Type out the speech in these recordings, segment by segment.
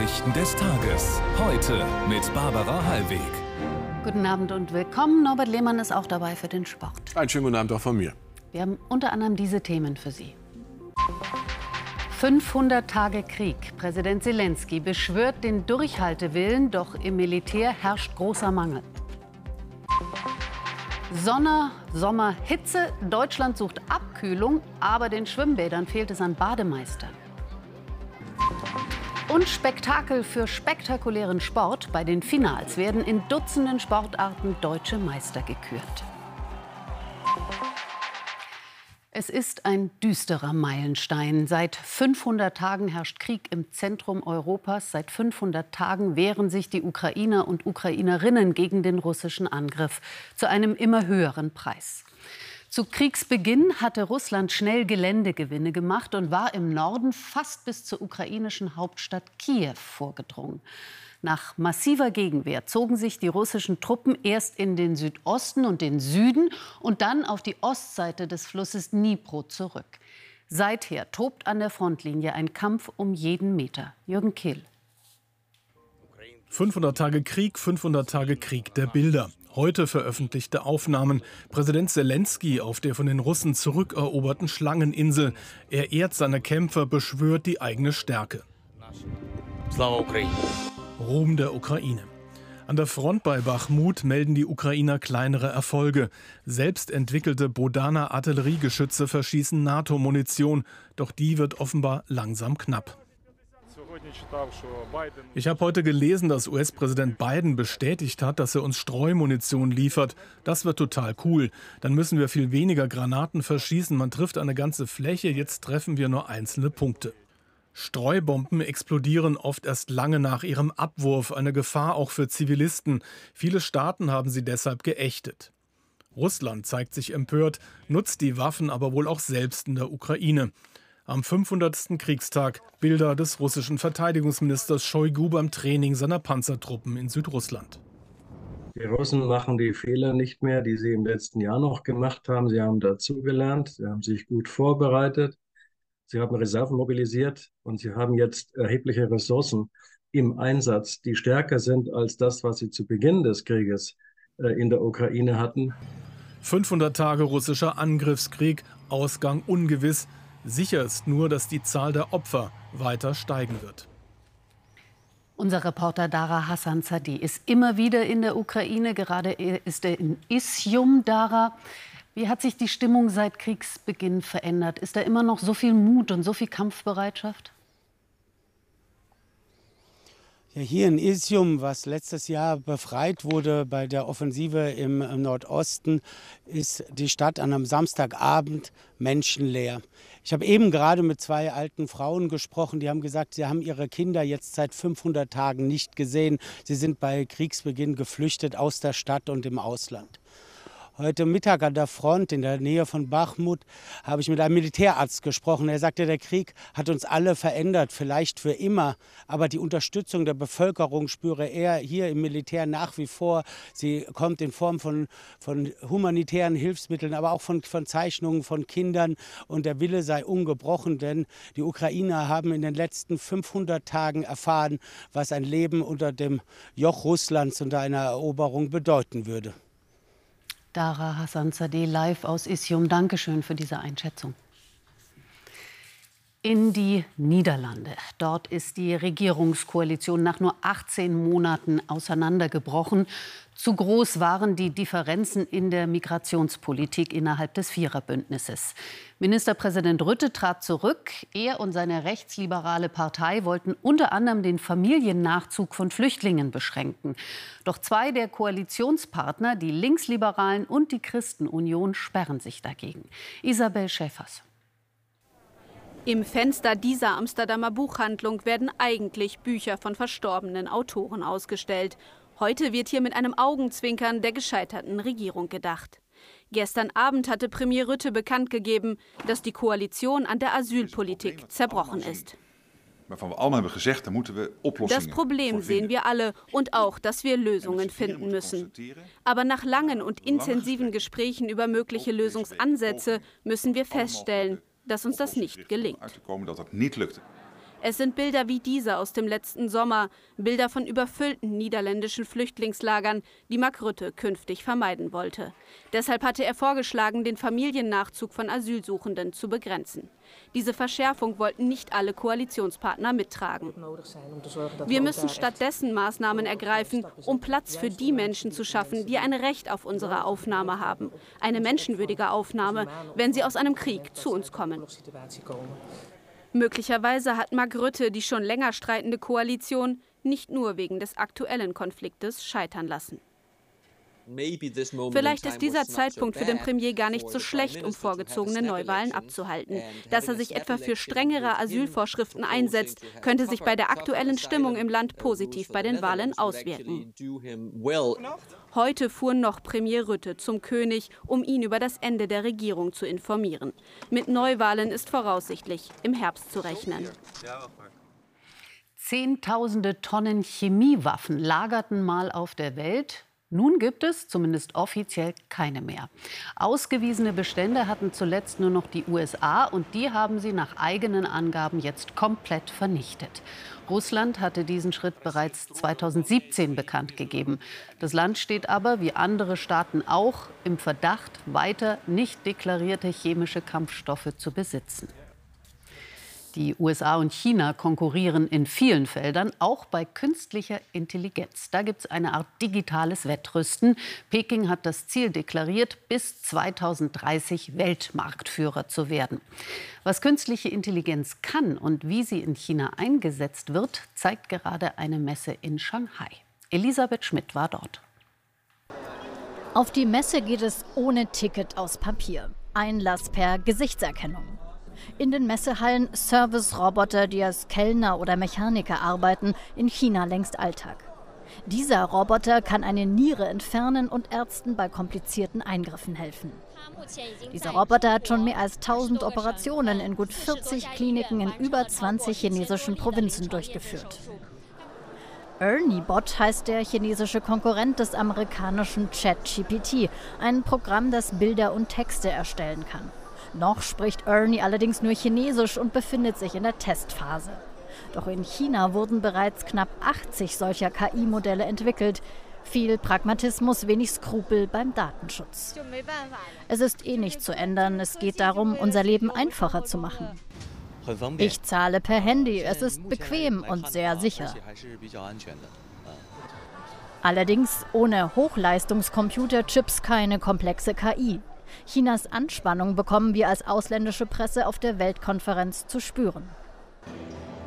Nachrichten des Tages. Heute mit Barbara Hallweg. Guten Abend und willkommen. Norbert Lehmann ist auch dabei für den Sport. Einen schönen guten Abend auch von mir. Wir haben unter anderem diese Themen für Sie. 500 Tage Krieg. Präsident Zelensky beschwört den Durchhaltewillen, doch im Militär herrscht großer Mangel. Sonne, Sommer, Hitze. Deutschland sucht Abkühlung, aber den Schwimmbädern fehlt es an Bademeistern. Und Spektakel für spektakulären Sport. Bei den Finals werden in Dutzenden Sportarten deutsche Meister gekürt. Es ist ein düsterer Meilenstein. Seit 500 Tagen herrscht Krieg im Zentrum Europas. Seit 500 Tagen wehren sich die Ukrainer und Ukrainerinnen gegen den russischen Angriff zu einem immer höheren Preis. Zu Kriegsbeginn hatte Russland schnell Geländegewinne gemacht und war im Norden fast bis zur ukrainischen Hauptstadt Kiew vorgedrungen. Nach massiver Gegenwehr zogen sich die russischen Truppen erst in den Südosten und den Süden und dann auf die Ostseite des Flusses Dnipro zurück. Seither tobt an der Frontlinie ein Kampf um jeden Meter. Jürgen Kehl. 500 Tage Krieg, 500 Tage Krieg der Bilder. Heute veröffentlichte Aufnahmen. Präsident Zelensky auf der von den Russen zurückeroberten Schlangeninsel. Er ehrt seine Kämpfer, beschwört die eigene Stärke. Ruhm der Ukraine. An der Front bei Bachmut melden die Ukrainer kleinere Erfolge. Selbst entwickelte Bodana Artilleriegeschütze verschießen NATO-Munition, doch die wird offenbar langsam knapp. Ich habe heute gelesen, dass US-Präsident Biden bestätigt hat, dass er uns Streumunition liefert. Das wird total cool. Dann müssen wir viel weniger Granaten verschießen. Man trifft eine ganze Fläche, jetzt treffen wir nur einzelne Punkte. Streubomben explodieren oft erst lange nach ihrem Abwurf, eine Gefahr auch für Zivilisten. Viele Staaten haben sie deshalb geächtet. Russland zeigt sich empört, nutzt die Waffen aber wohl auch selbst in der Ukraine. Am 500. Kriegstag Bilder des russischen Verteidigungsministers Shoigu beim Training seiner Panzertruppen in Südrussland. Die Russen machen die Fehler nicht mehr, die sie im letzten Jahr noch gemacht haben. Sie haben dazugelernt, sie haben sich gut vorbereitet. Sie haben Reserven mobilisiert und sie haben jetzt erhebliche Ressourcen im Einsatz, die stärker sind als das, was sie zu Beginn des Krieges äh, in der Ukraine hatten. 500 Tage russischer Angriffskrieg, Ausgang ungewiss. Sicher ist nur, dass die Zahl der Opfer weiter steigen wird. Unser Reporter Dara Hassan Zadi ist immer wieder in der Ukraine. Gerade ist er in Isium. Dara, wie hat sich die Stimmung seit Kriegsbeginn verändert? Ist da immer noch so viel Mut und so viel Kampfbereitschaft? Ja, hier in Isium, was letztes Jahr befreit wurde bei der Offensive im, Nordosten, ist die Stadt an einem Samstagabend menschenleer. Ich habe eben gerade mit zwei alten Frauen gesprochen, die haben gesagt, sie haben ihre Kinder jetzt seit 500 Tagen nicht gesehen. Sie sind bei Kriegsbeginn geflüchtet aus der Stadt und im Ausland. Heute Mittag an der Front in der Nähe von Bachmut habe ich mit einem Militärarzt gesprochen. Er sagte, der Krieg hat uns alle verändert, vielleicht für immer. Aber die Unterstützung der Bevölkerung spüre er hier im Militär nach wie vor. Sie kommt in Form von, von humanitären Hilfsmitteln, aber auch von, von Zeichnungen von Kindern. Und der Wille sei ungebrochen, denn die Ukrainer haben in den letzten 500 Tagen erfahren, was ein Leben unter dem Joch Russlands unter einer Eroberung bedeuten würde. Dara Hassan Zadeh live aus Isium. Dankeschön für diese Einschätzung. In die Niederlande. Dort ist die Regierungskoalition nach nur 18 Monaten auseinandergebrochen. Zu groß waren die Differenzen in der Migrationspolitik innerhalb des Viererbündnisses. Ministerpräsident Rütte trat zurück. Er und seine rechtsliberale Partei wollten unter anderem den Familiennachzug von Flüchtlingen beschränken. Doch zwei der Koalitionspartner, die Linksliberalen und die Christenunion, sperren sich dagegen. Isabel Schäfers. Im Fenster dieser Amsterdamer Buchhandlung werden eigentlich Bücher von verstorbenen Autoren ausgestellt. Heute wird hier mit einem Augenzwinkern der gescheiterten Regierung gedacht. Gestern Abend hatte Premier Rütte bekannt gegeben, dass die Koalition an der Asylpolitik zerbrochen ist. Das Problem sehen wir alle und auch, dass wir Lösungen finden müssen. Aber nach langen und intensiven Gesprächen über mögliche Lösungsansätze müssen wir feststellen, dass uns das nicht gelingt. Es sind Bilder wie diese aus dem letzten Sommer, Bilder von überfüllten niederländischen Flüchtlingslagern, die Mark Rutte künftig vermeiden wollte. Deshalb hatte er vorgeschlagen, den Familiennachzug von Asylsuchenden zu begrenzen. Diese Verschärfung wollten nicht alle Koalitionspartner mittragen. Wir müssen stattdessen Maßnahmen ergreifen, um Platz für die Menschen zu schaffen, die ein Recht auf unsere Aufnahme haben. Eine menschenwürdige Aufnahme, wenn sie aus einem Krieg zu uns kommen. Möglicherweise hat Mark Rutte die schon länger streitende Koalition nicht nur wegen des aktuellen Konfliktes scheitern lassen. Vielleicht ist dieser Zeitpunkt für den Premier gar nicht so schlecht, um vorgezogene Neuwahlen abzuhalten. Dass er sich etwa für strengere Asylvorschriften einsetzt, könnte sich bei der aktuellen Stimmung im Land positiv bei den Wahlen auswirken. Heute fuhr noch Premier Rütte zum König, um ihn über das Ende der Regierung zu informieren. Mit Neuwahlen ist voraussichtlich im Herbst zu rechnen. Zehntausende Tonnen Chemiewaffen lagerten mal auf der Welt. Nun gibt es zumindest offiziell keine mehr. Ausgewiesene Bestände hatten zuletzt nur noch die USA und die haben sie nach eigenen Angaben jetzt komplett vernichtet. Russland hatte diesen Schritt bereits 2017 bekannt gegeben. Das Land steht aber, wie andere Staaten auch, im Verdacht, weiter nicht deklarierte chemische Kampfstoffe zu besitzen. Die USA und China konkurrieren in vielen Feldern, auch bei künstlicher Intelligenz. Da gibt es eine Art digitales Wettrüsten. Peking hat das Ziel deklariert, bis 2030 Weltmarktführer zu werden. Was künstliche Intelligenz kann und wie sie in China eingesetzt wird, zeigt gerade eine Messe in Shanghai. Elisabeth Schmidt war dort. Auf die Messe geht es ohne Ticket aus Papier. Einlass per Gesichtserkennung. In den Messehallen Service-Roboter, die als Kellner oder Mechaniker arbeiten, in China längst Alltag. Dieser Roboter kann eine Niere entfernen und Ärzten bei komplizierten Eingriffen helfen. Dieser Roboter hat schon mehr als 1000 Operationen in gut 40 Kliniken in über 20 chinesischen Provinzen durchgeführt. ErnieBot heißt der chinesische Konkurrent des amerikanischen ChatGPT, ein Programm, das Bilder und Texte erstellen kann. Noch spricht Ernie allerdings nur Chinesisch und befindet sich in der Testphase. Doch in China wurden bereits knapp 80 solcher KI-Modelle entwickelt. Viel Pragmatismus, wenig Skrupel beim Datenschutz. Es ist eh nicht zu ändern. Es geht darum, unser Leben einfacher zu machen. Ich zahle per Handy. Es ist bequem und sehr sicher. Allerdings ohne Hochleistungscomputerchips keine komplexe KI. Chinas Anspannung bekommen wir als ausländische Presse auf der Weltkonferenz zu spüren.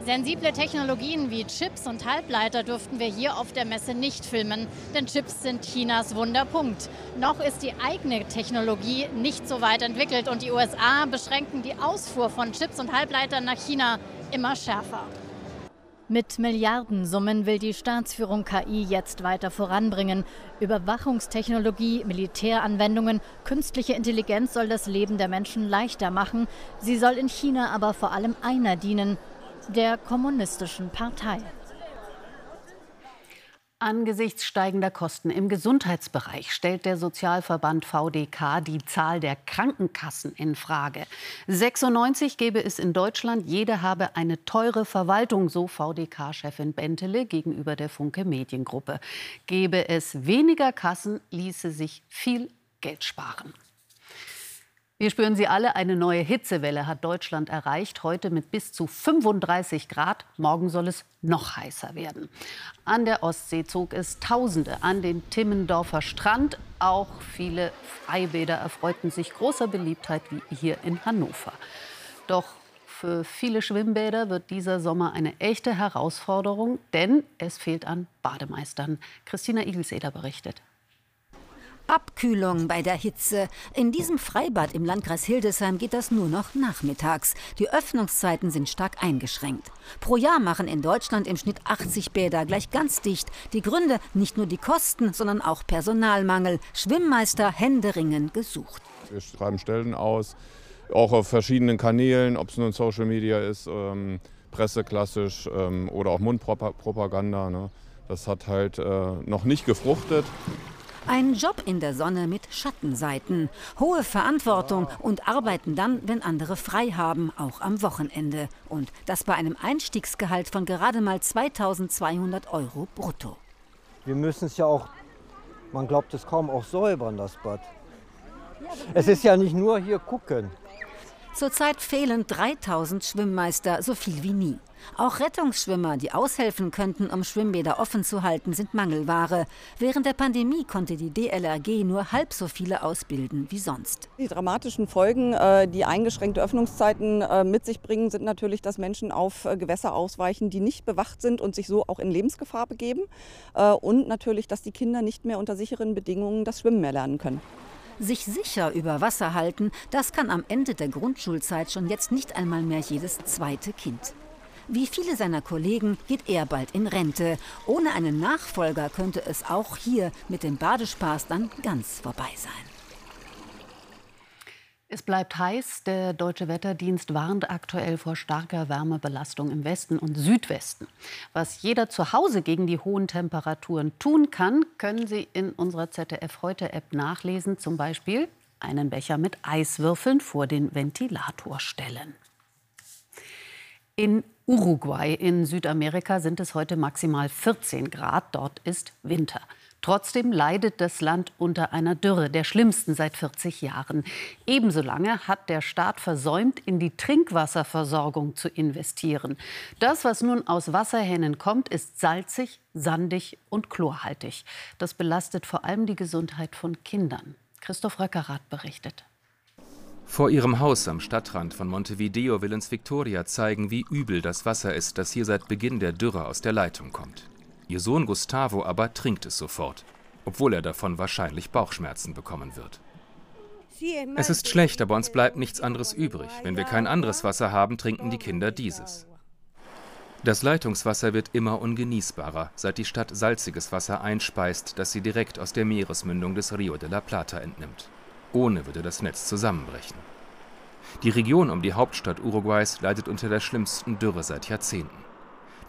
Sensible Technologien wie Chips und Halbleiter durften wir hier auf der Messe nicht filmen, denn Chips sind Chinas Wunderpunkt. Noch ist die eigene Technologie nicht so weit entwickelt und die USA beschränken die Ausfuhr von Chips und Halbleitern nach China immer schärfer. Mit Milliardensummen will die Staatsführung KI jetzt weiter voranbringen. Überwachungstechnologie, Militäranwendungen, künstliche Intelligenz soll das Leben der Menschen leichter machen. Sie soll in China aber vor allem einer dienen, der kommunistischen Partei. Angesichts steigender Kosten im Gesundheitsbereich stellt der Sozialverband VDK die Zahl der Krankenkassen in Frage. 96 gäbe es in Deutschland, jede habe eine teure Verwaltung, so VDK-Chefin Bentele gegenüber der Funke Mediengruppe. Gäbe es weniger Kassen, ließe sich viel Geld sparen. Wir spüren sie alle. Eine neue Hitzewelle hat Deutschland erreicht. Heute mit bis zu 35 Grad. Morgen soll es noch heißer werden. An der Ostsee zog es Tausende an den Timmendorfer Strand. Auch viele Freibäder erfreuten sich großer Beliebtheit wie hier in Hannover. Doch für viele Schwimmbäder wird dieser Sommer eine echte Herausforderung, denn es fehlt an Bademeistern. Christina Igelseder berichtet. Abkühlung bei der Hitze. In diesem Freibad im Landkreis Hildesheim geht das nur noch nachmittags. Die Öffnungszeiten sind stark eingeschränkt. Pro Jahr machen in Deutschland im Schnitt 80 Bäder gleich ganz dicht. Die Gründe nicht nur die Kosten, sondern auch Personalmangel. Schwimmmeister händeringend gesucht. Wir schreiben Stellen aus, auch auf verschiedenen Kanälen, ob es nun Social Media ist, ähm, Presse klassisch ähm, oder auch Mundpropaganda. Ne? Das hat halt äh, noch nicht gefruchtet. Ein Job in der Sonne mit Schattenseiten, hohe Verantwortung und arbeiten dann, wenn andere frei haben, auch am Wochenende. Und das bei einem Einstiegsgehalt von gerade mal 2200 Euro brutto. Wir müssen es ja auch, man glaubt es kaum, auch säubern, das Bad. Es ist ja nicht nur hier gucken. Zurzeit fehlen 3000 Schwimmmeister, so viel wie nie. Auch Rettungsschwimmer, die aushelfen könnten, um Schwimmbäder offen zu halten, sind Mangelware. Während der Pandemie konnte die DLRG nur halb so viele ausbilden wie sonst. Die dramatischen Folgen, äh, die eingeschränkte Öffnungszeiten äh, mit sich bringen, sind natürlich, dass Menschen auf äh, Gewässer ausweichen, die nicht bewacht sind und sich so auch in Lebensgefahr begeben. Und natürlich, dass die Kinder nicht mehr unter sicheren Bedingungen das Schwimmen mehr lernen können. Sich sicher über Wasser halten, das kann am Ende der Grundschulzeit schon jetzt nicht einmal mehr jedes zweite Kind. Wie viele seiner Kollegen geht er bald in Rente. Ohne einen Nachfolger könnte es auch hier mit dem Badespaß dann ganz vorbei sein. Es bleibt heiß. Der Deutsche Wetterdienst warnt aktuell vor starker Wärmebelastung im Westen und Südwesten. Was jeder zu Hause gegen die hohen Temperaturen tun kann, können Sie in unserer ZDF heute App nachlesen. Zum Beispiel einen Becher mit Eiswürfeln vor den Ventilator stellen. In Uruguay in Südamerika sind es heute maximal 14 Grad. Dort ist Winter. Trotzdem leidet das Land unter einer Dürre, der schlimmsten seit 40 Jahren. Ebenso lange hat der Staat versäumt, in die Trinkwasserversorgung zu investieren. Das, was nun aus Wasserhähnen kommt, ist salzig, sandig und chlorhaltig. Das belastet vor allem die Gesundheit von Kindern. Christoph Röckerath berichtet. Vor ihrem Haus am Stadtrand von Montevideo will uns Victoria zeigen, wie übel das Wasser ist, das hier seit Beginn der Dürre aus der Leitung kommt. Ihr Sohn Gustavo aber trinkt es sofort, obwohl er davon wahrscheinlich Bauchschmerzen bekommen wird. Es ist schlecht, aber uns bleibt nichts anderes übrig. Wenn wir kein anderes Wasser haben, trinken die Kinder dieses. Das Leitungswasser wird immer ungenießbarer, seit die Stadt salziges Wasser einspeist, das sie direkt aus der Meeresmündung des Rio de la Plata entnimmt. Ohne würde das Netz zusammenbrechen. Die Region um die Hauptstadt Uruguays leidet unter der schlimmsten Dürre seit Jahrzehnten.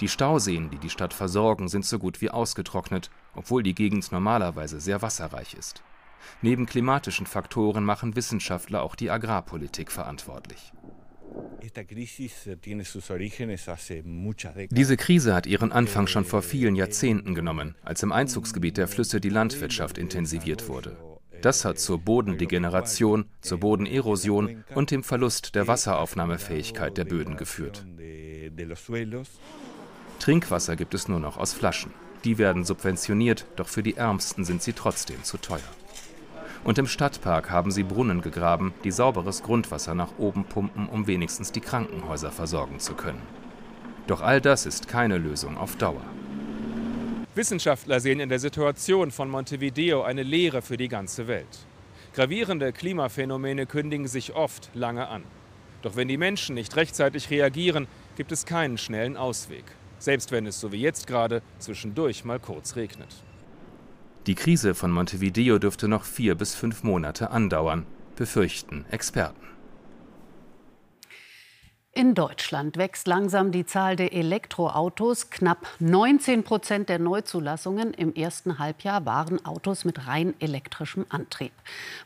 Die Stauseen, die die Stadt versorgen, sind so gut wie ausgetrocknet, obwohl die Gegend normalerweise sehr wasserreich ist. Neben klimatischen Faktoren machen Wissenschaftler auch die Agrarpolitik verantwortlich. Diese Krise hat ihren Anfang schon vor vielen Jahrzehnten genommen, als im Einzugsgebiet der Flüsse die Landwirtschaft intensiviert wurde. Das hat zur Bodendegeneration, zur Bodenerosion und dem Verlust der Wasseraufnahmefähigkeit der Böden geführt. Trinkwasser gibt es nur noch aus Flaschen. Die werden subventioniert, doch für die Ärmsten sind sie trotzdem zu teuer. Und im Stadtpark haben sie Brunnen gegraben, die sauberes Grundwasser nach oben pumpen, um wenigstens die Krankenhäuser versorgen zu können. Doch all das ist keine Lösung auf Dauer. Wissenschaftler sehen in der Situation von Montevideo eine Lehre für die ganze Welt. Gravierende Klimaphänomene kündigen sich oft lange an. Doch wenn die Menschen nicht rechtzeitig reagieren, gibt es keinen schnellen Ausweg. Selbst wenn es so wie jetzt gerade zwischendurch mal kurz regnet. Die Krise von Montevideo dürfte noch vier bis fünf Monate andauern, befürchten Experten. In Deutschland wächst langsam die Zahl der Elektroautos. Knapp 19 Prozent der Neuzulassungen im ersten Halbjahr waren Autos mit rein elektrischem Antrieb.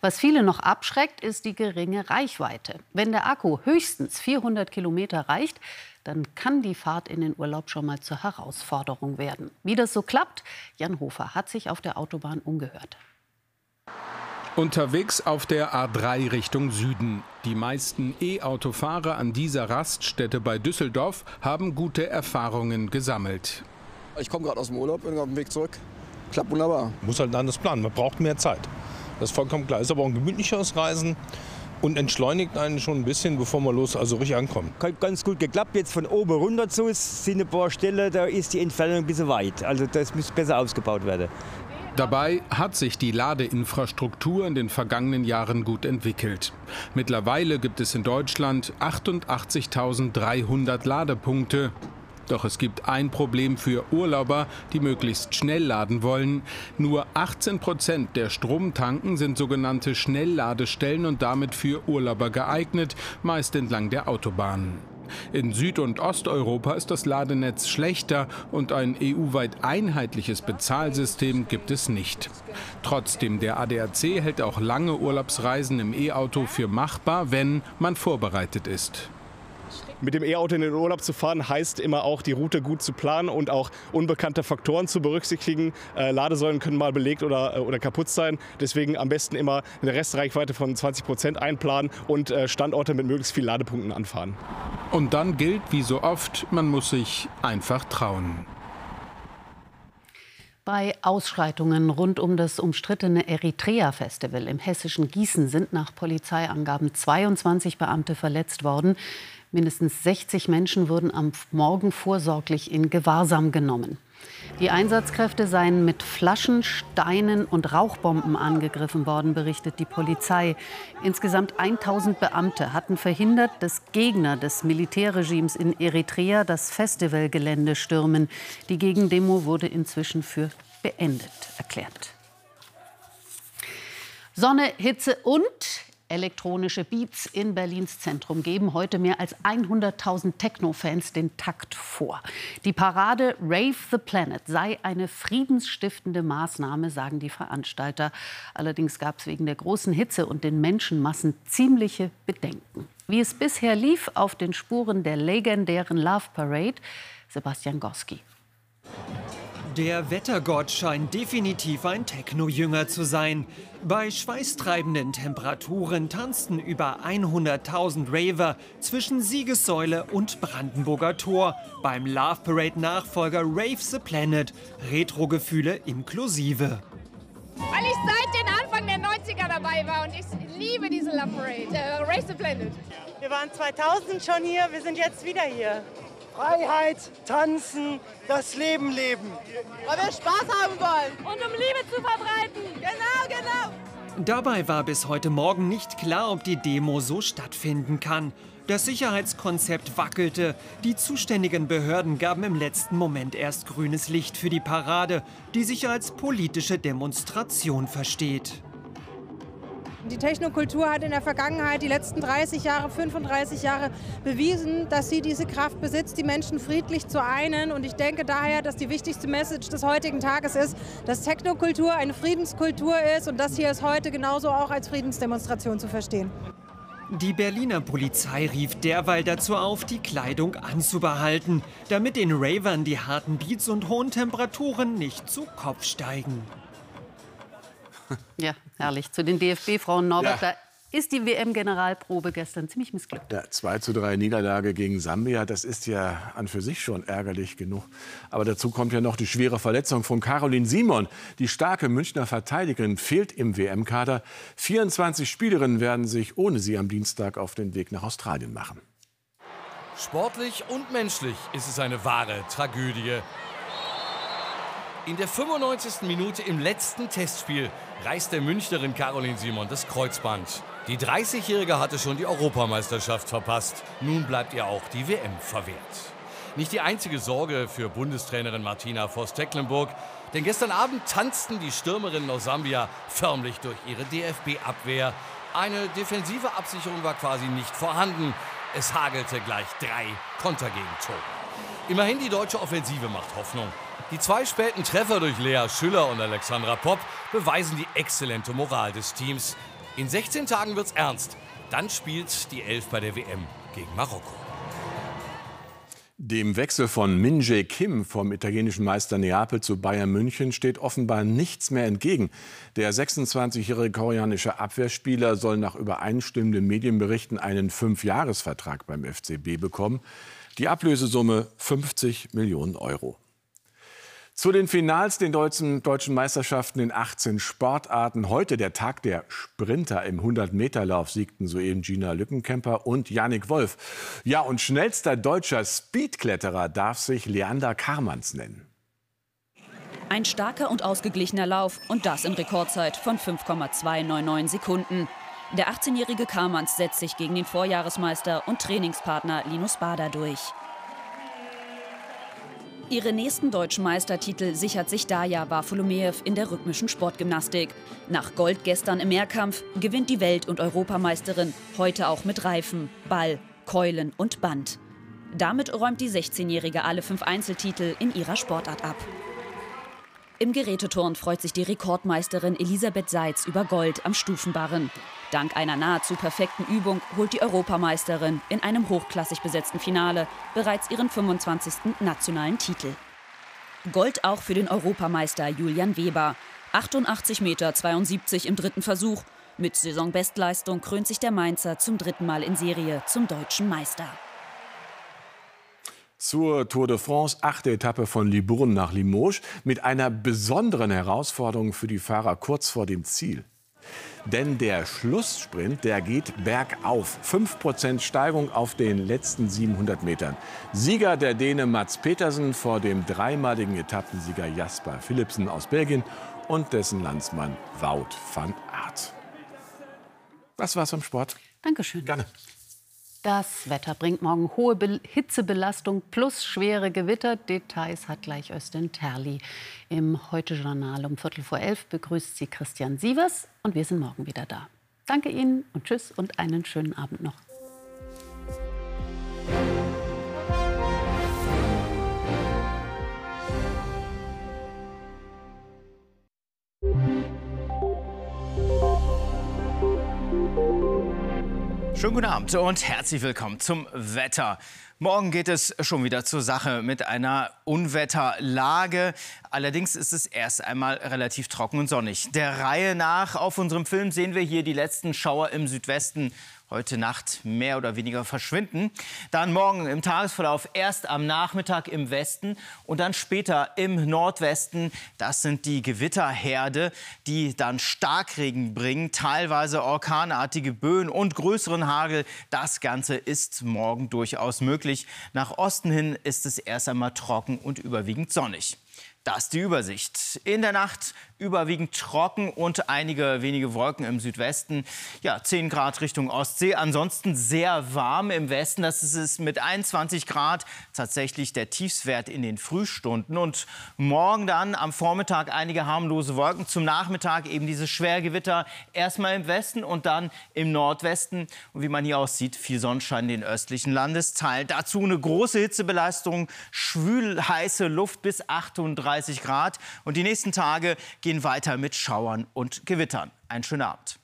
Was viele noch abschreckt, ist die geringe Reichweite. Wenn der Akku höchstens 400 Kilometer reicht, dann kann die Fahrt in den Urlaub schon mal zur Herausforderung werden. Wie das so klappt, Jan Hofer hat sich auf der Autobahn umgehört. Unterwegs auf der A3 Richtung Süden. Die meisten E-Autofahrer an dieser Raststätte bei Düsseldorf haben gute Erfahrungen gesammelt. Ich komme gerade aus dem Urlaub, bin auf dem Weg zurück. Klappt wunderbar. Muss halt anders planen, man braucht mehr Zeit. Das ist vollkommen klar. Ist aber auch ein gemütlicheres Reisen und entschleunigt einen schon ein bisschen, bevor man los also richtig ankommt. Hat ganz gut geklappt. Jetzt von oben runter zu sind ein paar Stellen, da ist die Entfernung ein bisschen weit. Also das muss besser ausgebaut werden. Dabei hat sich die Ladeinfrastruktur in den vergangenen Jahren gut entwickelt. Mittlerweile gibt es in Deutschland 88.300 Ladepunkte. Doch es gibt ein Problem für Urlauber, die möglichst schnell laden wollen. Nur 18 Prozent der Stromtanken sind sogenannte Schnellladestellen und damit für Urlauber geeignet, meist entlang der Autobahnen. In Süd- und Osteuropa ist das Ladenetz schlechter und ein EU-weit einheitliches Bezahlsystem gibt es nicht. Trotzdem, der ADAC hält auch lange Urlaubsreisen im E-Auto für machbar, wenn man vorbereitet ist. Mit dem E-Auto in den Urlaub zu fahren, heißt immer auch, die Route gut zu planen und auch unbekannte Faktoren zu berücksichtigen. Äh, Ladesäulen können mal belegt oder, äh, oder kaputt sein. Deswegen am besten immer eine Restreichweite von 20 Prozent einplanen und äh, Standorte mit möglichst vielen Ladepunkten anfahren. Und dann gilt, wie so oft, man muss sich einfach trauen. Bei Ausschreitungen rund um das umstrittene Eritrea-Festival im hessischen Gießen sind nach Polizeiangaben 22 Beamte verletzt worden. Mindestens 60 Menschen wurden am Morgen vorsorglich in Gewahrsam genommen. Die Einsatzkräfte seien mit Flaschen, Steinen und Rauchbomben angegriffen worden, berichtet die Polizei. Insgesamt 1000 Beamte hatten verhindert, dass Gegner des Militärregimes in Eritrea das Festivalgelände stürmen. Die Gegendemo wurde inzwischen für beendet erklärt. Sonne, Hitze und Elektronische Beats in Berlins Zentrum geben heute mehr als 100.000 Techno-Fans den Takt vor. Die Parade Rave the Planet sei eine friedensstiftende Maßnahme, sagen die Veranstalter. Allerdings gab es wegen der großen Hitze und den Menschenmassen ziemliche Bedenken. Wie es bisher lief auf den Spuren der legendären Love Parade, Sebastian Goski. Der Wettergott scheint definitiv ein Techno-Jünger zu sein. Bei schweißtreibenden Temperaturen tanzten über 100.000 Raver zwischen Siegessäule und Brandenburger Tor beim Love Parade Nachfolger Rave the Planet. Retro-Gefühle inklusive. Weil ich seit den Anfang der 90er dabei war und ich liebe diese Love Parade, äh, Rave the Planet. Wir waren 2000 schon hier, wir sind jetzt wieder hier. Freiheit, tanzen, das Leben leben. Weil wir Spaß haben wollen. Und um Liebe zu verbreiten. Genau, genau. Dabei war bis heute Morgen nicht klar, ob die Demo so stattfinden kann. Das Sicherheitskonzept wackelte. Die zuständigen Behörden gaben im letzten Moment erst grünes Licht für die Parade, die sich als politische Demonstration versteht. Die Technokultur hat in der Vergangenheit, die letzten 30 Jahre, 35 Jahre bewiesen, dass sie diese Kraft besitzt, die Menschen friedlich zu einen. Und ich denke daher, dass die wichtigste Message des heutigen Tages ist, dass Technokultur eine Friedenskultur ist und das hier ist heute genauso auch als Friedensdemonstration zu verstehen. Die Berliner Polizei rief derweil dazu auf, die Kleidung anzubehalten, damit den Ravern die harten Beats und hohen Temperaturen nicht zu Kopf steigen. Ja, herrlich. Zu den DFB-Frauen Norbert, ja. da ist die WM-Generalprobe gestern ziemlich missglückt. Ja, 2 zu 3 Niederlage gegen Sambia, das ist ja an für sich schon ärgerlich genug. Aber dazu kommt ja noch die schwere Verletzung von Caroline Simon. Die starke Münchner Verteidigerin fehlt im WM-Kader. 24 Spielerinnen werden sich ohne sie am Dienstag auf den Weg nach Australien machen. Sportlich und menschlich ist es eine wahre Tragödie. In der 95. Minute im letzten Testspiel reißt der Münchnerin Caroline Simon das Kreuzband. Die 30-Jährige hatte schon die Europameisterschaft verpasst. Nun bleibt ihr auch die WM verwehrt. Nicht die einzige Sorge für Bundestrainerin Martina Voss-Tecklenburg, denn gestern Abend tanzten die Stürmerinnen aus Sambia förmlich durch ihre DFB-Abwehr. Eine defensive Absicherung war quasi nicht vorhanden. Es hagelte gleich drei Kontergegentore. Immerhin die deutsche Offensive macht Hoffnung. Die zwei späten Treffer durch Lea Schüller und Alexandra Popp beweisen die exzellente Moral des Teams. In 16 Tagen wird's ernst. Dann spielt die Elf bei der WM gegen Marokko. Dem Wechsel von Min Jae Kim vom italienischen Meister Neapel zu Bayern München steht offenbar nichts mehr entgegen. Der 26-jährige koreanische Abwehrspieler soll nach übereinstimmenden Medienberichten einen Fünfjahresvertrag beim FCB bekommen. Die Ablösesumme 50 Millionen Euro. Zu den Finals den deutschen, deutschen Meisterschaften in 18 Sportarten. Heute der Tag der Sprinter im 100-Meter-Lauf siegten soeben Gina Lückenkämper und Yannick Wolf. Ja, und schnellster deutscher Speedkletterer darf sich Leander Karmanns nennen. Ein starker und ausgeglichener Lauf und das in Rekordzeit von 5,299 Sekunden. Der 18-jährige Karmanns setzt sich gegen den Vorjahresmeister und Trainingspartner Linus Bader durch. Ihre nächsten deutschen Meistertitel sichert sich Daja Bartholomew in der rhythmischen Sportgymnastik. Nach Gold gestern im Mehrkampf gewinnt die Welt- und Europameisterin heute auch mit Reifen, Ball, Keulen und Band. Damit räumt die 16-Jährige alle fünf Einzeltitel in ihrer Sportart ab. Im Geräteturn freut sich die Rekordmeisterin Elisabeth Seitz über Gold am Stufenbarren. Dank einer nahezu perfekten Übung holt die Europameisterin in einem hochklassig besetzten Finale bereits ihren 25. nationalen Titel. Gold auch für den Europameister Julian Weber. 88,72 Meter im dritten Versuch. Mit Saisonbestleistung krönt sich der Mainzer zum dritten Mal in Serie zum deutschen Meister. Zur Tour de France, achte Etappe von Libourne nach Limoges, mit einer besonderen Herausforderung für die Fahrer kurz vor dem Ziel. Denn der Schlusssprint, der geht bergauf. 5% Steigung auf den letzten 700 Metern. Sieger der Däne Mats Petersen vor dem dreimaligen Etappensieger Jasper Philipsen aus Belgien und dessen Landsmann Wout van Aert. Das war's vom Sport. Dankeschön. Gerne. Das Wetter bringt morgen hohe Be Hitzebelastung plus schwere Gewitter. Details hat gleich Östin Terli. Im Heute-Journal um Viertel vor elf begrüßt sie Christian Sievers und wir sind morgen wieder da. Danke Ihnen und Tschüss und einen schönen Abend noch. Schönen guten Abend und herzlich willkommen zum Wetter. Morgen geht es schon wieder zur Sache mit einer Unwetterlage. Allerdings ist es erst einmal relativ trocken und sonnig. Der Reihe nach auf unserem Film sehen wir hier die letzten Schauer im Südwesten heute Nacht mehr oder weniger verschwinden. Dann morgen im Tagesverlauf erst am Nachmittag im Westen und dann später im Nordwesten. Das sind die Gewitterherde, die dann Starkregen bringen, teilweise orkanartige Böen und größeren Hagel. Das Ganze ist morgen durchaus möglich. Nach Osten hin ist es erst einmal trocken und überwiegend sonnig. Das ist die Übersicht. In der Nacht überwiegend trocken und einige wenige Wolken im Südwesten. Ja, 10 Grad Richtung Ostsee. Ansonsten sehr warm im Westen. Das ist es mit 21 Grad tatsächlich der Tiefswert in den Frühstunden. Und morgen dann am Vormittag einige harmlose Wolken. Zum Nachmittag eben diese Schwergewitter. Erstmal im Westen und dann im Nordwesten. Und wie man hier aussieht, viel Sonnenschein in den östlichen Landesteilen. Dazu eine große Hitzebelastung. Schwül heiße Luft bis 38 Grad. Und die nächsten Tage gehen weiter mit Schauern und Gewittern. Einen schönen Abend.